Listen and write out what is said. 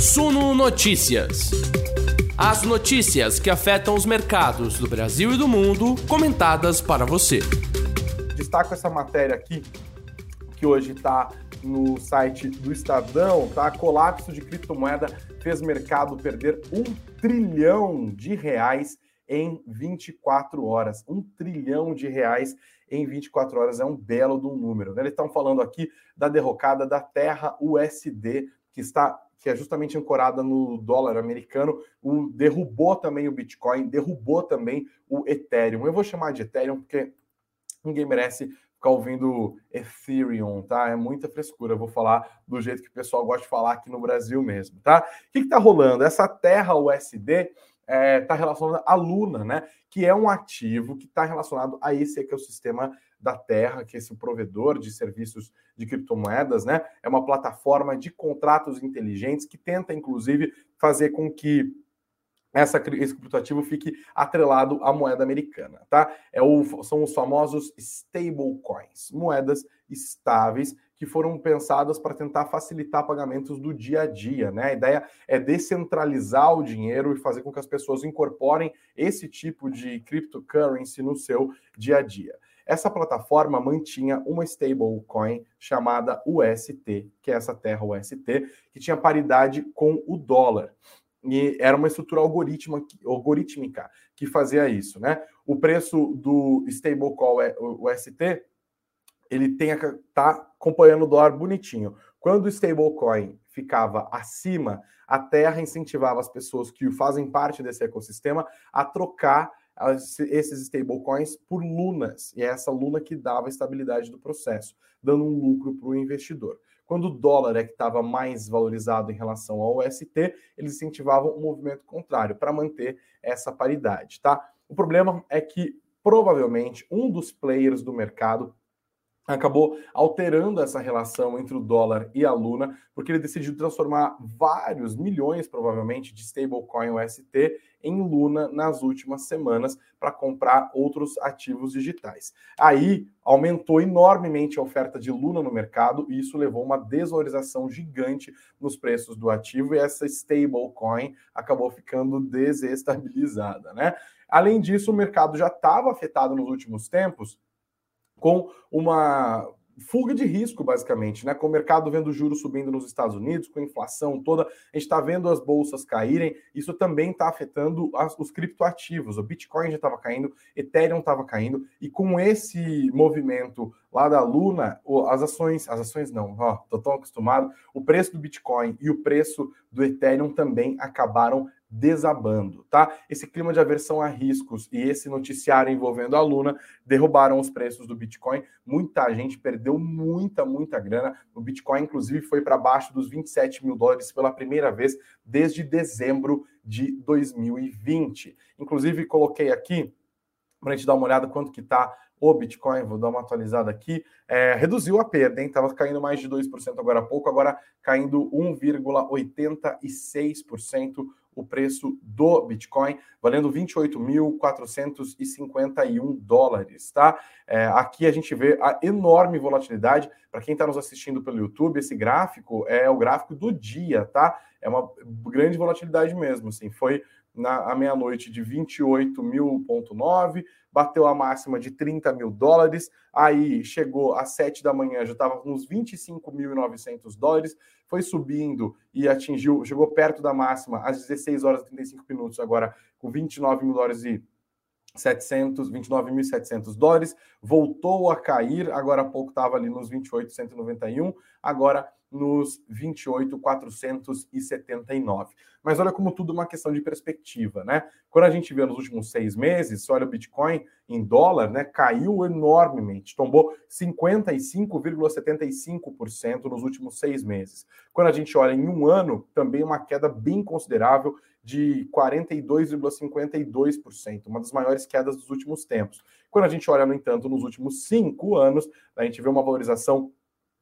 Suno Notícias. As notícias que afetam os mercados do Brasil e do mundo, comentadas para você. Destaco essa matéria aqui, que hoje está no site do Estadão, tá? Colapso de criptomoeda fez mercado perder um trilhão de reais em 24 horas. Um trilhão de reais em 24 horas é um belo de um número. Né? Eles estão falando aqui da derrocada da Terra USD, que está que é justamente ancorada no dólar americano, o, derrubou também o Bitcoin, derrubou também o Ethereum. Eu vou chamar de Ethereum porque ninguém merece ficar ouvindo Ethereum, tá? É muita frescura. Eu vou falar do jeito que o pessoal gosta de falar aqui no Brasil mesmo, tá? O que está rolando? Essa Terra USD está é, tá relacionada à Luna, né? Que é um ativo que está relacionado a esse ecossistema da Terra, que é esse provedor de serviços de criptomoedas, né? É uma plataforma de contratos inteligentes que tenta, inclusive, fazer com que essa, esse criptoativo fique atrelado à moeda americana, tá? É o, são os famosos stablecoins, moedas estáveis que foram pensadas para tentar facilitar pagamentos do dia a dia, né? A ideia é descentralizar o dinheiro e fazer com que as pessoas incorporem esse tipo de cryptocurrency no seu dia a dia. Essa plataforma mantinha uma stablecoin chamada UST, que é essa terra UST, que tinha paridade com o dólar. E era uma estrutura algorítmica que fazia isso, né? O preço do stablecoin UST, ele tem tá acompanhando o dólar bonitinho. Quando o stablecoin ficava acima, a Terra incentivava as pessoas que fazem parte desse ecossistema a trocar esses stablecoins por lunas, e é essa luna que dava estabilidade do processo, dando um lucro para o investidor. Quando o dólar é que estava mais valorizado em relação ao UST, eles incentivavam o movimento contrário para manter essa paridade, tá? O problema é que provavelmente um dos players do mercado acabou alterando essa relação entre o dólar e a Luna, porque ele decidiu transformar vários milhões, provavelmente, de stablecoin UST em Luna nas últimas semanas para comprar outros ativos digitais. Aí aumentou enormemente a oferta de Luna no mercado e isso levou uma desvalorização gigante nos preços do ativo e essa stablecoin acabou ficando desestabilizada, né? Além disso, o mercado já estava afetado nos últimos tempos com uma fuga de risco, basicamente, né? Com o mercado vendo juros subindo nos Estados Unidos, com a inflação toda, a gente está vendo as bolsas caírem, isso também está afetando as, os criptoativos. O Bitcoin já estava caindo, Ethereum estava caindo, e com esse movimento lá da Luna, as ações, as ações não, ó, tô tão acostumado, o preço do Bitcoin e o preço do Ethereum também acabaram desabando, tá? Esse clima de aversão a riscos e esse noticiário envolvendo a Luna derrubaram os preços do Bitcoin. Muita gente perdeu muita, muita grana. O Bitcoin, inclusive, foi para baixo dos 27 mil dólares pela primeira vez desde dezembro de 2020. Inclusive, coloquei aqui para a gente dar uma olhada quanto que está o Bitcoin, vou dar uma atualizada aqui, é, reduziu a perda, hein? Estava caindo mais de 2% agora há pouco, agora caindo 1,86% o preço do Bitcoin, valendo 28.451 dólares, tá? É, aqui a gente vê a enorme volatilidade. Para quem está nos assistindo pelo YouTube, esse gráfico é o gráfico do dia, tá? É uma grande volatilidade mesmo, assim. Foi na meia-noite de 28.000,9, bateu a máxima de 30 mil dólares, aí chegou às 7 da manhã, já estava com uns 25.900 dólares, foi subindo e atingiu, chegou perto da máxima às 16 horas e 35 minutos, agora com 29 mil dólares e 700, 29.700 dólares, voltou a cair, agora há pouco estava ali nos 28.191, agora nos 28,479. Mas olha como tudo é uma questão de perspectiva, né? Quando a gente vê nos últimos seis meses, olha o Bitcoin em dólar, né? Caiu enormemente, tombou 55,75% nos últimos seis meses. Quando a gente olha em um ano, também uma queda bem considerável de 42,52%, uma das maiores quedas dos últimos tempos. Quando a gente olha, no entanto, nos últimos cinco anos, a gente vê uma valorização